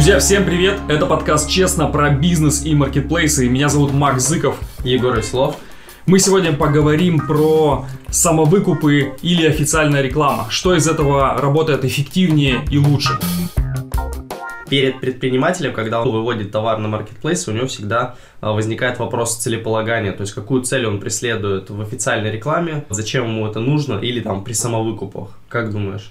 Друзья, всем привет! Это подкаст «Честно» про бизнес и маркетплейсы. Меня зовут Макс Зыков. Егор Веселов. Мы сегодня поговорим про самовыкупы или официальная реклама. Что из этого работает эффективнее и лучше? Перед предпринимателем, когда он выводит товар на маркетплейс, у него всегда возникает вопрос целеполагания, то есть какую цель он преследует в официальной рекламе, зачем ему это нужно, или там при самовыкупах. Как думаешь?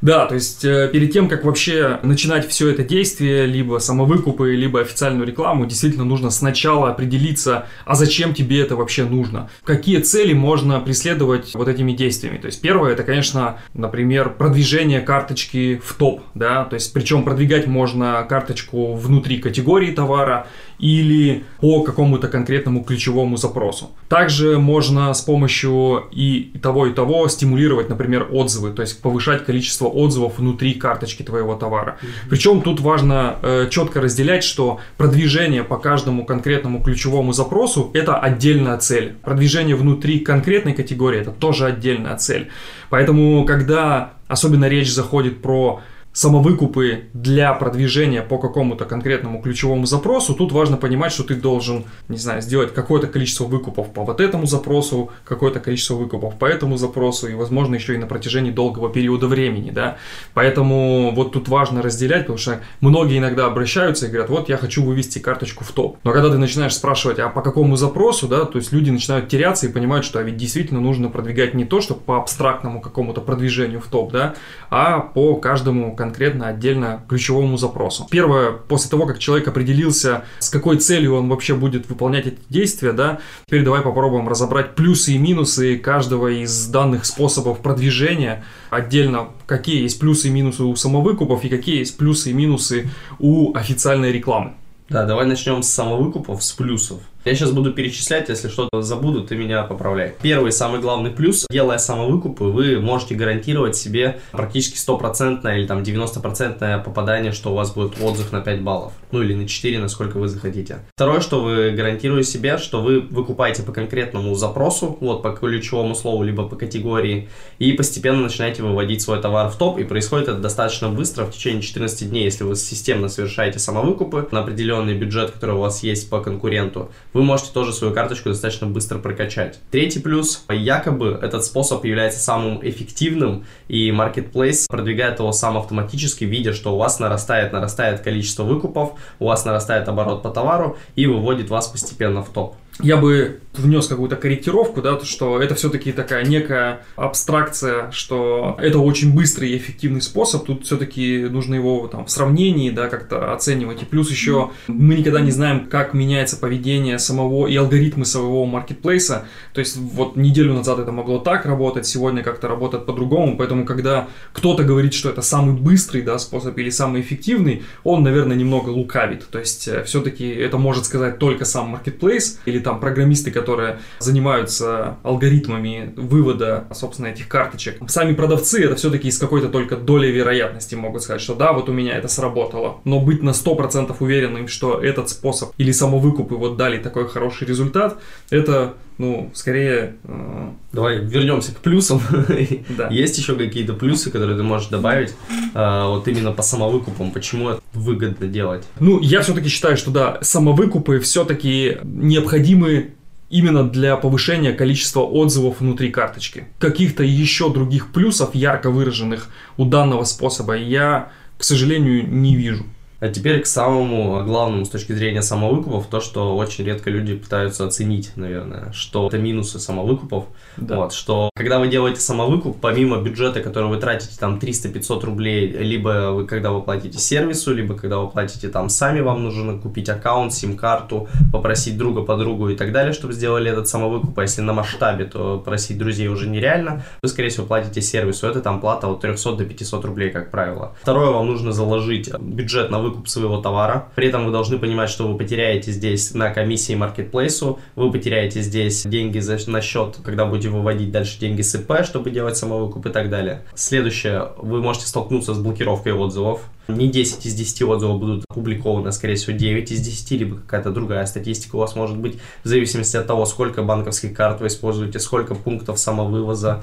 Да, то есть э, перед тем, как вообще начинать все это действие, либо самовыкупы, либо официальную рекламу, действительно нужно сначала определиться, а зачем тебе это вообще нужно. Какие цели можно преследовать вот этими действиями. То есть первое, это, конечно, например, продвижение карточки в топ, да, то есть причем продвигать можно карточку внутри категории товара, или по какому-то конкретному ключевому запросу. Также можно с помощью и того, и того стимулировать, например, отзывы, то есть повышать количество отзывов внутри карточки твоего товара. Mm-hmm. Причем тут важно э, четко разделять, что продвижение по каждому конкретному ключевому запросу это отдельная цель. Продвижение внутри конкретной категории это тоже отдельная цель. Поэтому, когда особенно речь заходит про самовыкупы для продвижения по какому-то конкретному ключевому запросу, тут важно понимать, что ты должен, не знаю, сделать какое-то количество выкупов по вот этому запросу, какое-то количество выкупов по этому запросу и, возможно, еще и на протяжении долгого периода времени, да. Поэтому вот тут важно разделять, потому что многие иногда обращаются и говорят, вот я хочу вывести карточку в топ. Но когда ты начинаешь спрашивать, а по какому запросу, да, то есть люди начинают теряться и понимают, что а ведь действительно нужно продвигать не то, что по абстрактному какому-то продвижению в топ, да, а по каждому конкретному конкретно отдельно ключевому запросу. Первое, после того, как человек определился, с какой целью он вообще будет выполнять эти действия, да, теперь давай попробуем разобрать плюсы и минусы каждого из данных способов продвижения, отдельно какие есть плюсы и минусы у самовыкупов и какие есть плюсы и минусы у официальной рекламы. Да, давай начнем с самовыкупов, с плюсов. Я сейчас буду перечислять, если что-то забуду, ты меня поправляй. Первый, самый главный плюс, делая самовыкупы, вы можете гарантировать себе практически стопроцентное или там 90% попадание, что у вас будет отзыв на 5 баллов. Ну или на 4, насколько вы захотите. Второе, что вы гарантируете себе, что вы выкупаете по конкретному запросу, вот по ключевому слову, либо по категории, и постепенно начинаете выводить свой товар в топ, и происходит это достаточно быстро, в течение 14 дней, если вы системно совершаете самовыкупы на определенный бюджет, который у вас есть по конкуренту, вы можете тоже свою карточку достаточно быстро прокачать. Третий плюс, якобы этот способ является самым эффективным, и Marketplace продвигает его сам автоматически, видя, что у вас нарастает, нарастает количество выкупов, у вас нарастает оборот по товару и выводит вас постепенно в топ я бы внес какую-то корректировку, да, что это все-таки такая некая абстракция, что это очень быстрый и эффективный способ, тут все-таки нужно его там в сравнении, да, как-то оценивать. И плюс еще мы никогда не знаем, как меняется поведение самого и алгоритмы самого маркетплейса. То есть вот неделю назад это могло так работать, сегодня как-то работает по-другому, поэтому когда кто-то говорит, что это самый быстрый, да, способ или самый эффективный, он, наверное, немного лукавит. То есть э, все-таки это может сказать только сам маркетплейс или там программисты, которые занимаются алгоритмами вывода, собственно, этих карточек. Сами продавцы это все-таки из какой-то только доли вероятности могут сказать, что да, вот у меня это сработало. Но быть на 100% уверенным, что этот способ или самовыкупы вот дали такой хороший результат, это ну, скорее... Э... Давай вернемся к плюсам. Да. Есть еще какие-то плюсы, которые ты можешь добавить э, вот именно по самовыкупам? Почему это выгодно делать? Ну, я все-таки считаю, что да, самовыкупы все-таки необходимы именно для повышения количества отзывов внутри карточки. Каких-то еще других плюсов, ярко выраженных у данного способа, я, к сожалению, не вижу. А теперь к самому главному с точки зрения самовыкупов, то, что очень редко люди пытаются оценить, наверное, что это минусы самовыкупов. Да. Вот, что когда вы делаете самовыкуп, помимо бюджета, который вы тратите там 300-500 рублей, либо вы когда вы платите сервису, либо когда вы платите там сами, вам нужно купить аккаунт, сим-карту, попросить друга, подругу и так далее, чтобы сделали этот самовыкуп. А если на масштабе, то просить друзей уже нереально. Вы, скорее всего, платите сервису. Это там плата от 300 до 500 рублей, как правило. Второе, вам нужно заложить бюджет на выкуп своего товара. При этом вы должны понимать, что вы потеряете здесь на комиссии маркетплейсу, вы потеряете здесь деньги за, на счет, когда будете выводить дальше деньги с ИП, чтобы делать самовыкуп и так далее. Следующее, вы можете столкнуться с блокировкой отзывов. Не 10 из 10 отзывов будут опубликованы, скорее всего 9 из 10, либо какая-то другая статистика у вас может быть, в зависимости от того, сколько банковских карт вы используете, сколько пунктов самовывоза,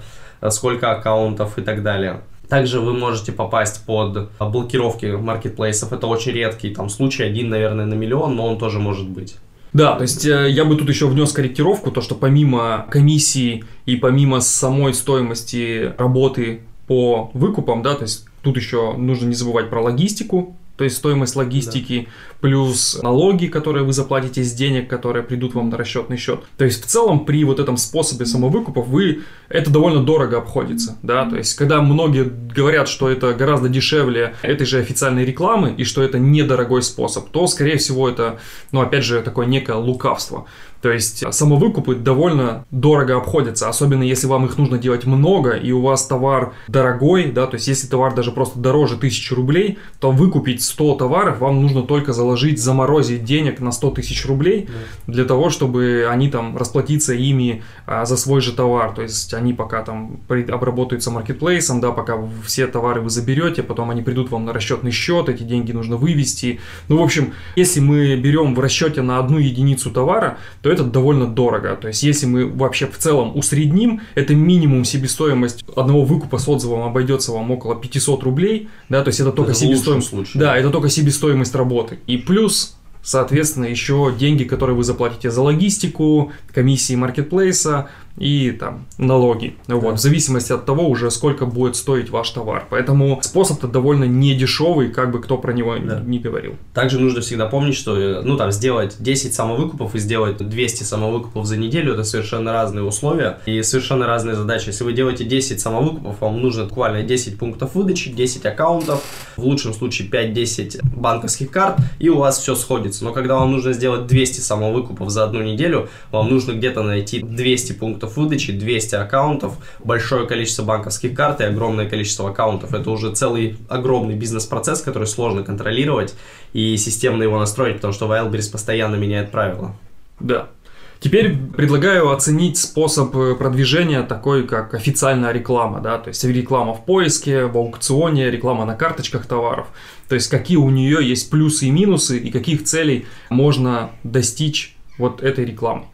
сколько аккаунтов и так далее. Также вы можете попасть под блокировки маркетплейсов. Это очень редкий там случай, один, наверное, на миллион, но он тоже может быть. Да, то есть э, я бы тут еще внес корректировку, то что помимо комиссии и помимо самой стоимости работы по выкупам, да, то есть тут еще нужно не забывать про логистику, то есть стоимость логистики да. плюс налоги, которые вы заплатите с денег, которые придут вам на расчетный счет. То есть в целом при вот этом способе самовыкупов вы это довольно дорого обходится, да. То есть когда многие говорят, что это гораздо дешевле этой же официальной рекламы и что это недорогой способ, то скорее всего это, ну опять же такое некое лукавство. То есть самовыкупы довольно дорого обходятся, особенно если вам их нужно делать много, и у вас товар дорогой, да, то есть если товар даже просто дороже 1000 рублей, то выкупить 100 товаров вам нужно только заложить, заморозить денег на 100 тысяч рублей да. для того, чтобы они там расплатиться ими а, за свой же товар. То есть они пока там обработаются маркетплейсом, да, пока все товары вы заберете, потом они придут вам на расчетный счет, эти деньги нужно вывести. Ну, в общем, если мы берем в расчете на одну единицу товара, то это довольно дорого. То есть, если мы вообще в целом усредним, это минимум себестоимость одного выкупа с отзывом обойдется вам около 500 рублей, да, то есть это только это себестоимость. Да, это только себестоимость работы. И плюс Соответственно, еще деньги, которые вы заплатите за логистику, комиссии маркетплейса, и там налоги. Да. Вот, в зависимости от того уже сколько будет стоить ваш товар. Поэтому способ-то довольно не дешевый, как бы кто про него да. не говорил. Также нужно всегда помнить, что ну там сделать 10 самовыкупов и сделать 200 самовыкупов за неделю это совершенно разные условия и совершенно разные задачи. Если вы делаете 10 самовыкупов, вам нужно буквально 10 пунктов выдачи, 10 аккаунтов, в лучшем случае 5-10 банковских карт, и у вас все сходится. Но когда вам нужно сделать 200 самовыкупов за одну неделю, вам нужно где-то найти 200 пунктов пунктов выдачи, 200 аккаунтов, большое количество банковских карт и огромное количество аккаунтов. Это уже целый огромный бизнес-процесс, который сложно контролировать и системно его настроить, потому что Wildberries постоянно меняет правила. Да. Теперь предлагаю оценить способ э, продвижения такой, как официальная реклама, да, то есть реклама в поиске, в аукционе, реклама на карточках товаров. То есть какие у нее есть плюсы и минусы и каких целей можно достичь вот этой рекламы.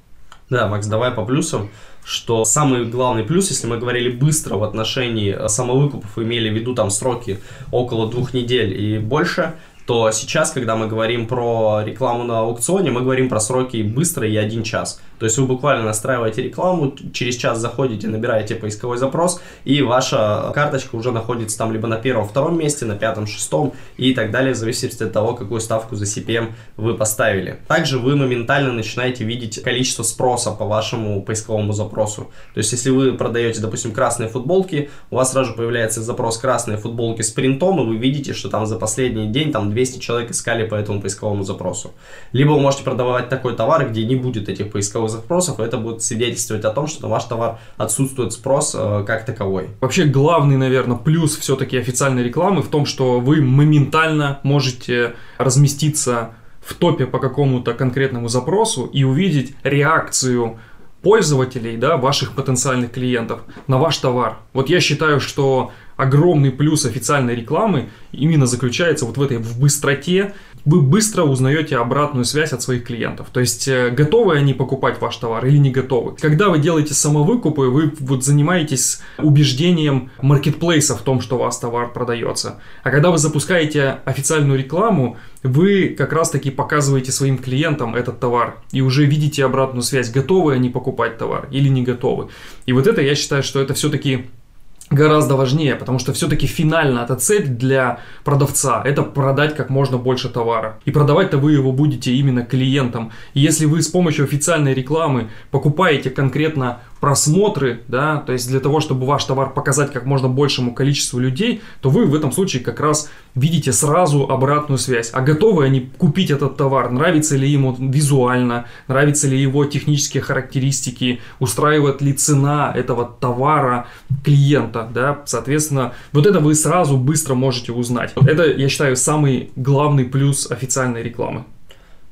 Да, Макс, давай по плюсам что самый главный плюс, если мы говорили быстро в отношении э, самовыкупов, имели в виду там сроки около двух недель и больше, то сейчас, когда мы говорим про рекламу на аукционе, мы говорим про сроки быстро и один час. То есть вы буквально настраиваете рекламу, через час заходите, набираете поисковой запрос, и ваша карточка уже находится там либо на первом, втором месте, на пятом, шестом и так далее, в зависимости от того, какую ставку за CPM вы поставили. Также вы моментально начинаете видеть количество спроса по вашему поисковому запросу. То есть если вы продаете, допустим, красные футболки, у вас сразу появляется запрос красные футболки с принтом, и вы видите, что там за последний день там 200 человек искали по этому поисковому запросу. Либо вы можете продавать такой товар, где не будет этих поисковых запросов, это будет свидетельствовать о том, что ваш товар отсутствует спрос э, как таковой. Вообще главный, наверное, плюс все-таки официальной рекламы в том, что вы моментально можете разместиться в топе по какому-то конкретному запросу и увидеть реакцию пользователей, да, ваших потенциальных клиентов на ваш товар. Вот я считаю, что огромный плюс официальной рекламы именно заключается вот в этой в быстроте. Вы быстро узнаете обратную связь от своих клиентов. То есть э, готовы они покупать ваш товар или не готовы. Когда вы делаете самовыкупы, вы вот занимаетесь убеждением маркетплейса в том, что у вас товар продается. А когда вы запускаете официальную рекламу, вы как раз таки показываете своим клиентам этот товар и уже видите обратную связь, готовы они покупать товар или не готовы. И вот это я считаю, что это все-таки гораздо важнее, потому что все-таки финально эта цель для продавца – это продать как можно больше товара. И продавать-то вы его будете именно клиентам. И если вы с помощью официальной рекламы покупаете конкретно просмотры, да, то есть для того, чтобы ваш товар показать как можно большему количеству людей, то вы в этом случае как раз видите сразу обратную связь. А готовы они купить этот товар? Нравится ли ему визуально? Нравятся ли его технические характеристики? Устраивает ли цена этого товара клиента? Да? Соответственно, вот это вы сразу быстро можете узнать. Это, я считаю, самый главный плюс официальной рекламы.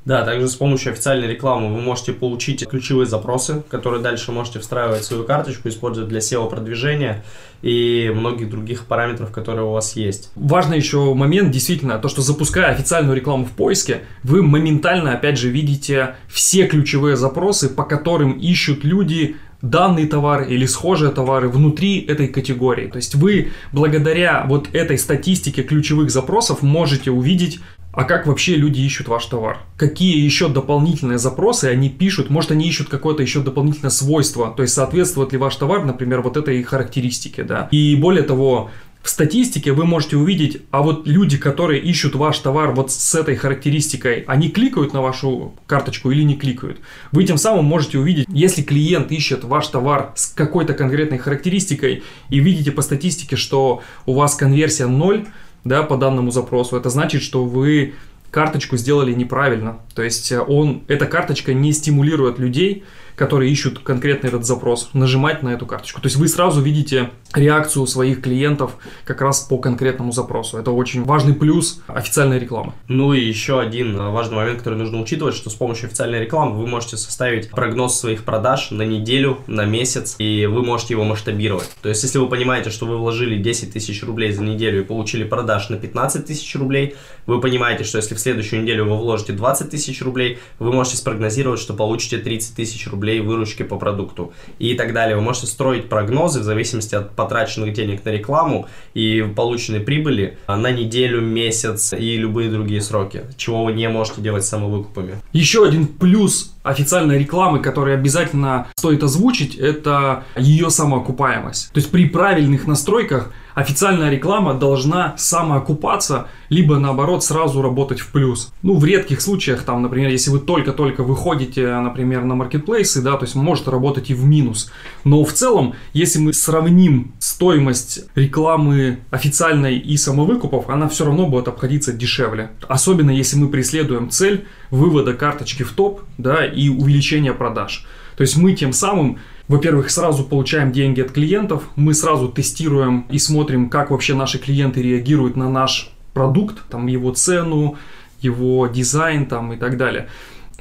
Да, также с помощью официальной рекламы вы можете получить ключевые запросы, которые дальше можете встраивать в свою карточку, использовать для SEO-продвижения и многих других параметров, которые у вас есть. Важный еще момент, действительно, то, что запуская официальную рекламу в поиске, вы моментально, опять же, видите все ключевые запросы, по которым ищут люди данный товар или схожие товары внутри этой категории. То есть вы благодаря вот этой статистике ключевых запросов можете увидеть а как вообще люди ищут ваш товар? Какие еще дополнительные запросы они пишут? Может, они ищут какое-то еще дополнительное свойство? То есть, соответствует ли ваш товар, например, вот этой характеристике, да? И более того, в статистике вы можете увидеть, а вот люди, которые ищут ваш товар вот с этой характеристикой, они кликают на вашу карточку или не кликают. Вы тем самым можете увидеть, если клиент ищет ваш товар с какой-то конкретной характеристикой и видите по статистике, что у вас конверсия 0, да, по данному запросу, это значит, что вы карточку сделали неправильно. То есть он, эта карточка не стимулирует людей которые ищут конкретно этот запрос, нажимать на эту карточку. То есть вы сразу видите реакцию своих клиентов как раз по конкретному запросу. Это очень важный плюс официальной рекламы. Ну и еще один важный момент, который нужно учитывать, что с помощью официальной рекламы вы можете составить прогноз своих продаж на неделю, на месяц, и вы можете его масштабировать. То есть если вы понимаете, что вы вложили 10 тысяч рублей за неделю и получили продаж на 15 тысяч рублей, вы понимаете, что если в следующую неделю вы вложите 20 тысяч рублей, вы можете спрогнозировать, что получите 30 тысяч рублей рублей выручки по продукту и так далее. Вы можете строить прогнозы в зависимости от потраченных денег на рекламу и полученной прибыли на неделю, месяц и любые другие сроки, чего вы не можете делать с самовыкупами. Еще один плюс официальной рекламы, который обязательно стоит озвучить, это ее самоокупаемость. То есть при правильных настройках официальная реклама должна самоокупаться, либо наоборот сразу работать в плюс. Ну, в редких случаях, там, например, если вы только-только выходите, например, на маркетплейсы, да, то есть может работать и в минус. Но в целом, если мы сравним стоимость рекламы официальной и самовыкупов, она все равно будет обходиться дешевле. Особенно если мы преследуем цель вывода карточки в топ, да, и увеличения продаж. То есть мы тем самым во-первых, сразу получаем деньги от клиентов, мы сразу тестируем и смотрим, как вообще наши клиенты реагируют на наш продукт, там его цену, его дизайн там и так далее.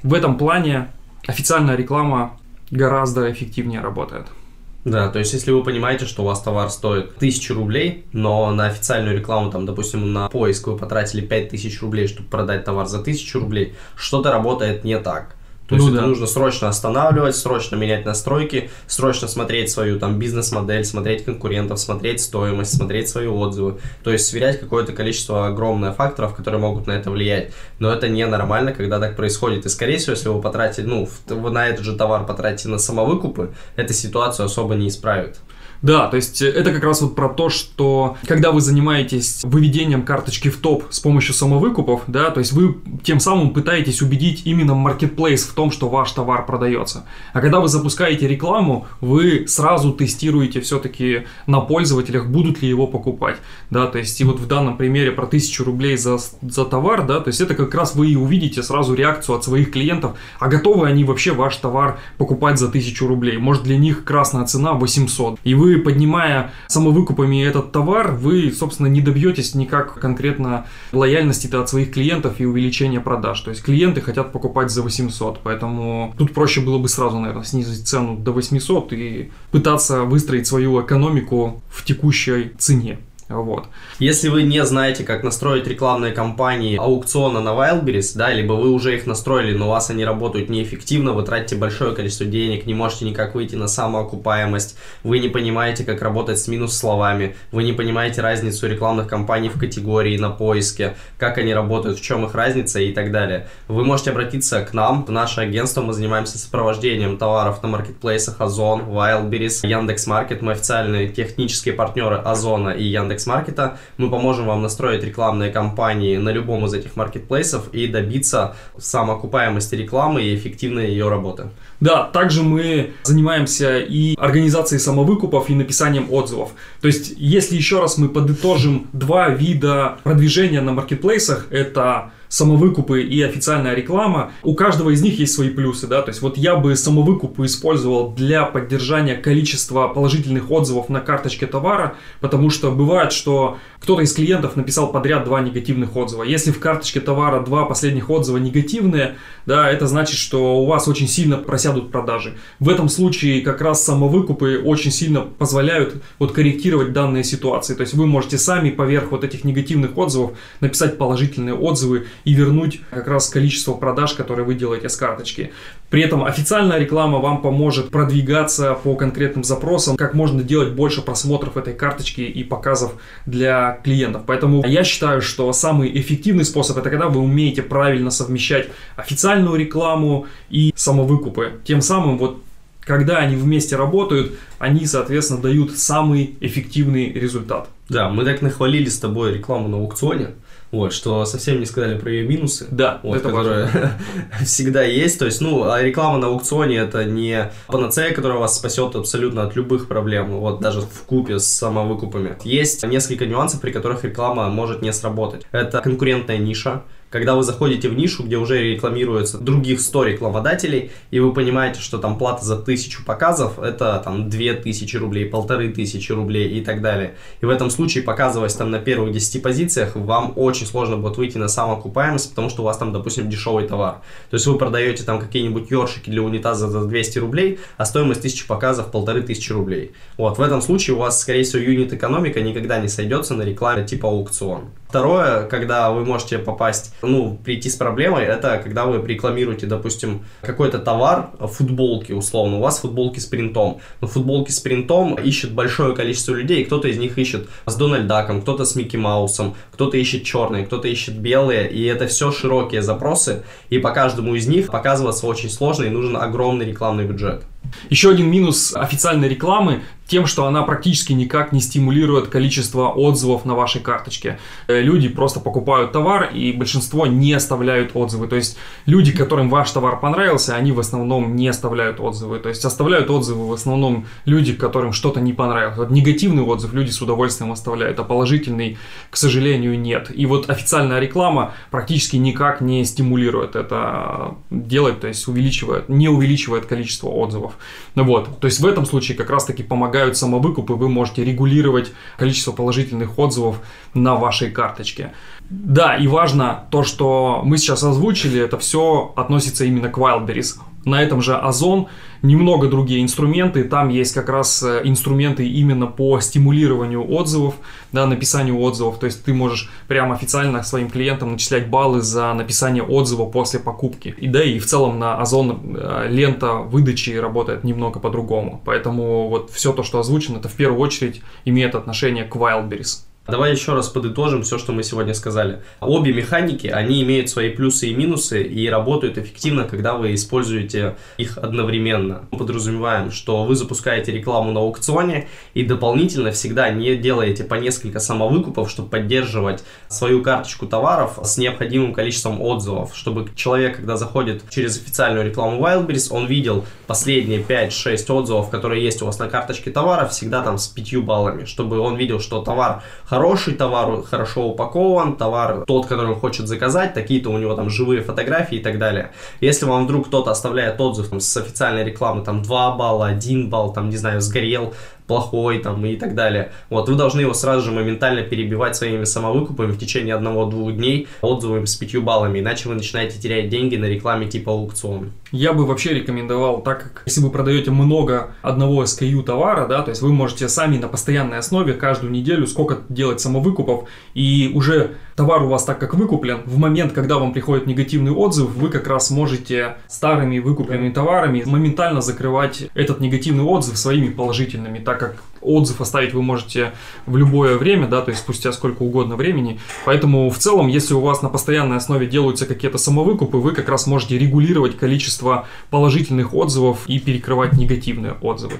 В этом плане официальная реклама гораздо эффективнее работает. Да, то есть если вы понимаете, что у вас товар стоит 1000 рублей, но на официальную рекламу, там, допустим, на поиск вы потратили 5000 рублей, чтобы продать товар за 1000 рублей, что-то работает не так. То есть ну, это да. нужно срочно останавливать, срочно менять настройки, срочно смотреть свою там бизнес-модель, смотреть конкурентов, смотреть стоимость, смотреть свои отзывы. То есть сверять какое-то количество огромное факторов, которые могут на это влиять. Но это ненормально, когда так происходит. И скорее всего, если вы потратите, ну, вы на этот же товар потратите на самовыкупы, эта ситуацию особо не исправит. Да, то есть э, это как раз вот про то, что когда вы занимаетесь выведением карточки в топ с помощью самовыкупов, да, то есть вы тем самым пытаетесь убедить именно маркетплейс в том, что ваш товар продается. А когда вы запускаете рекламу, вы сразу тестируете все-таки на пользователях, будут ли его покупать, да, то есть и вот в данном примере про 1000 рублей за, за товар, да, то есть это как раз вы и увидите сразу реакцию от своих клиентов, а готовы они вообще ваш товар покупать за 1000 рублей, может для них красная цена 800, и вы вы, поднимая самовыкупами этот товар, вы, собственно, не добьетесь никак конкретно лояльности от своих клиентов и увеличения продаж. То есть клиенты хотят покупать за 800, поэтому тут проще было бы сразу, наверное, снизить цену до 800 и пытаться выстроить свою экономику в текущей цене. Вот. Если вы не знаете, как настроить рекламные кампании аукциона на Wildberries, да, либо вы уже их настроили, но у вас они работают неэффективно, вы тратите большое количество денег, не можете никак выйти на самоокупаемость, вы не понимаете, как работать с минус словами, вы не понимаете разницу рекламных кампаний в категории, на поиске, как они работают, в чем их разница и так далее. Вы можете обратиться к нам, в наше агентство, мы занимаемся сопровождением товаров на маркетплейсах Озон, Wildberries, Яндекс.Маркет, мы официальные технические партнеры Озона и Яндекс Яндекс.Маркета. Мы поможем вам настроить рекламные кампании на любом из этих маркетплейсов и добиться самоокупаемости рекламы и эффективной ее работы. Да, также мы занимаемся и организацией самовыкупов, и написанием отзывов. То есть, если еще раз мы подытожим два вида продвижения на маркетплейсах, это самовыкупы и официальная реклама, у каждого из них есть свои плюсы, да, то есть вот я бы самовыкупы использовал для поддержания количества положительных отзывов на карточке товара, потому что бывает, что кто-то из клиентов написал подряд два негативных отзыва. Если в карточке товара два последних отзыва негативные, да, это значит, что у вас очень сильно просядут продажи. В этом случае как раз самовыкупы очень сильно позволяют вот корректировать данные ситуации. То есть вы можете сами поверх вот этих негативных отзывов написать положительные отзывы и вернуть как раз количество продаж, которые вы делаете с карточки. При этом официальная реклама вам поможет продвигаться по конкретным запросам, как можно делать больше просмотров этой карточки и показов для клиентов. Поэтому я считаю, что самый эффективный способ это когда вы умеете правильно совмещать официальную рекламу и самовыкупы. Тем самым вот когда они вместе работают, они, соответственно, дают самый эффективный результат. Да, мы так нахвалили с тобой рекламу на аукционе. Вот, что совсем не сказали про ее минусы. Да, вот, это которые всегда есть. То есть, ну, а реклама на аукционе это не панацея, которая вас спасет абсолютно от любых проблем, вот даже в купе с самовыкупами. Есть несколько нюансов, при которых реклама может не сработать. Это конкурентная ниша, когда вы заходите в нишу, где уже рекламируется других 100 рекламодателей, и вы понимаете, что там плата за тысячу показов, это там 2000 рублей, полторы тысячи рублей и так далее. И в этом случае, показываясь там на первых 10 позициях, вам очень сложно будет выйти на самоокупаемость, потому что у вас там, допустим, дешевый товар. То есть вы продаете там какие-нибудь ёршики для унитаза за 200 рублей, а стоимость 1000 показов полторы тысячи рублей. Вот, в этом случае у вас, скорее всего, юнит-экономика никогда не сойдется на рекламе типа аукцион. Второе, когда вы можете попасть, ну, прийти с проблемой, это когда вы рекламируете, допустим, какой-то товар, футболки условно, у вас футболки с принтом, но футболки с принтом ищет большое количество людей, кто-то из них ищет с Дональд Даком, кто-то с Микки Маусом, кто-то ищет черные, кто-то ищет белые, и это все широкие запросы, и по каждому из них показываться очень сложно, и нужен огромный рекламный бюджет. Еще один минус официальной рекламы тем, что она практически никак не стимулирует количество отзывов на вашей карточке. Э, люди просто покупают товар, и большинство не оставляют отзывы. То есть люди, которым ваш товар понравился, они в основном не оставляют отзывы. То есть оставляют отзывы в основном люди, которым что-то не понравилось. Вот негативный отзыв люди с удовольствием оставляют, а положительный, к сожалению, нет. И вот официальная реклама практически никак не стимулирует это делать, то есть увеличивает, не увеличивает количество отзывов. Ну вот, то есть в этом случае как раз-таки помогают самовыкупы, вы можете регулировать количество положительных отзывов на вашей карточке. Да, и важно то, что мы сейчас озвучили, это все относится именно к Wildberries. На этом же Озон немного другие инструменты. Там есть как раз э, инструменты именно по стимулированию отзывов, да, написанию отзывов. То есть ты можешь прямо официально своим клиентам начислять баллы за написание отзыва после покупки. И да, и в целом на Озон э, лента выдачи работает немного по-другому. Поэтому вот все то, что озвучено, это в первую очередь имеет отношение к Wildberries. Давай еще раз подытожим все, что мы сегодня сказали. Обе механики, они имеют свои плюсы и минусы и работают эффективно, когда вы используете их одновременно. Мы подразумеваем, что вы запускаете рекламу на аукционе и дополнительно всегда не делаете по несколько самовыкупов, чтобы поддерживать свою карточку товаров с необходимым количеством отзывов, чтобы человек, когда заходит через официальную рекламу Wildberries, он видел последние 5-6 отзывов, которые есть у вас на карточке товара, всегда там с 5 баллами, чтобы он видел, что товар хороший товар, хорошо упакован, товар тот, который он хочет заказать, такие-то у него там живые фотографии и так далее. Если вам вдруг кто-то оставляет отзыв там, с официальной рекламы, там 2 балла, 1 балл, там, не знаю, сгорел, плохой там и так далее. Вот, вы должны его сразу же моментально перебивать своими самовыкупами в течение одного-двух дней отзывами с пятью баллами, иначе вы начинаете терять деньги на рекламе типа аукцион. Я бы вообще рекомендовал, так как если вы продаете много одного SKU товара, да, то есть вы можете сами на постоянной основе каждую неделю сколько делать самовыкупов, и уже товар у вас так как выкуплен, в момент, когда вам приходит негативный отзыв, вы как раз можете старыми выкупленными товарами моментально закрывать этот негативный отзыв своими положительными, так как отзыв оставить вы можете в любое время, да, то есть спустя сколько угодно времени. Поэтому в целом, если у вас на постоянной основе делаются какие-то самовыкупы, вы как раз можете регулировать количество положительных отзывов и перекрывать негативные отзывы.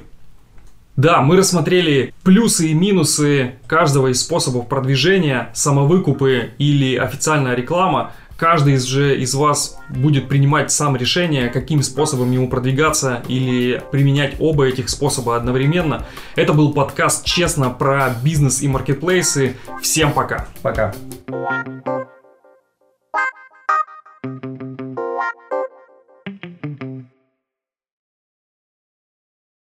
Да, мы рассмотрели плюсы и минусы каждого из способов продвижения, самовыкупы или официальная реклама каждый из же из вас будет принимать сам решение, каким способом ему продвигаться или применять оба этих способа одновременно. Это был подкаст «Честно» про бизнес и маркетплейсы. Всем пока. Пока. thank you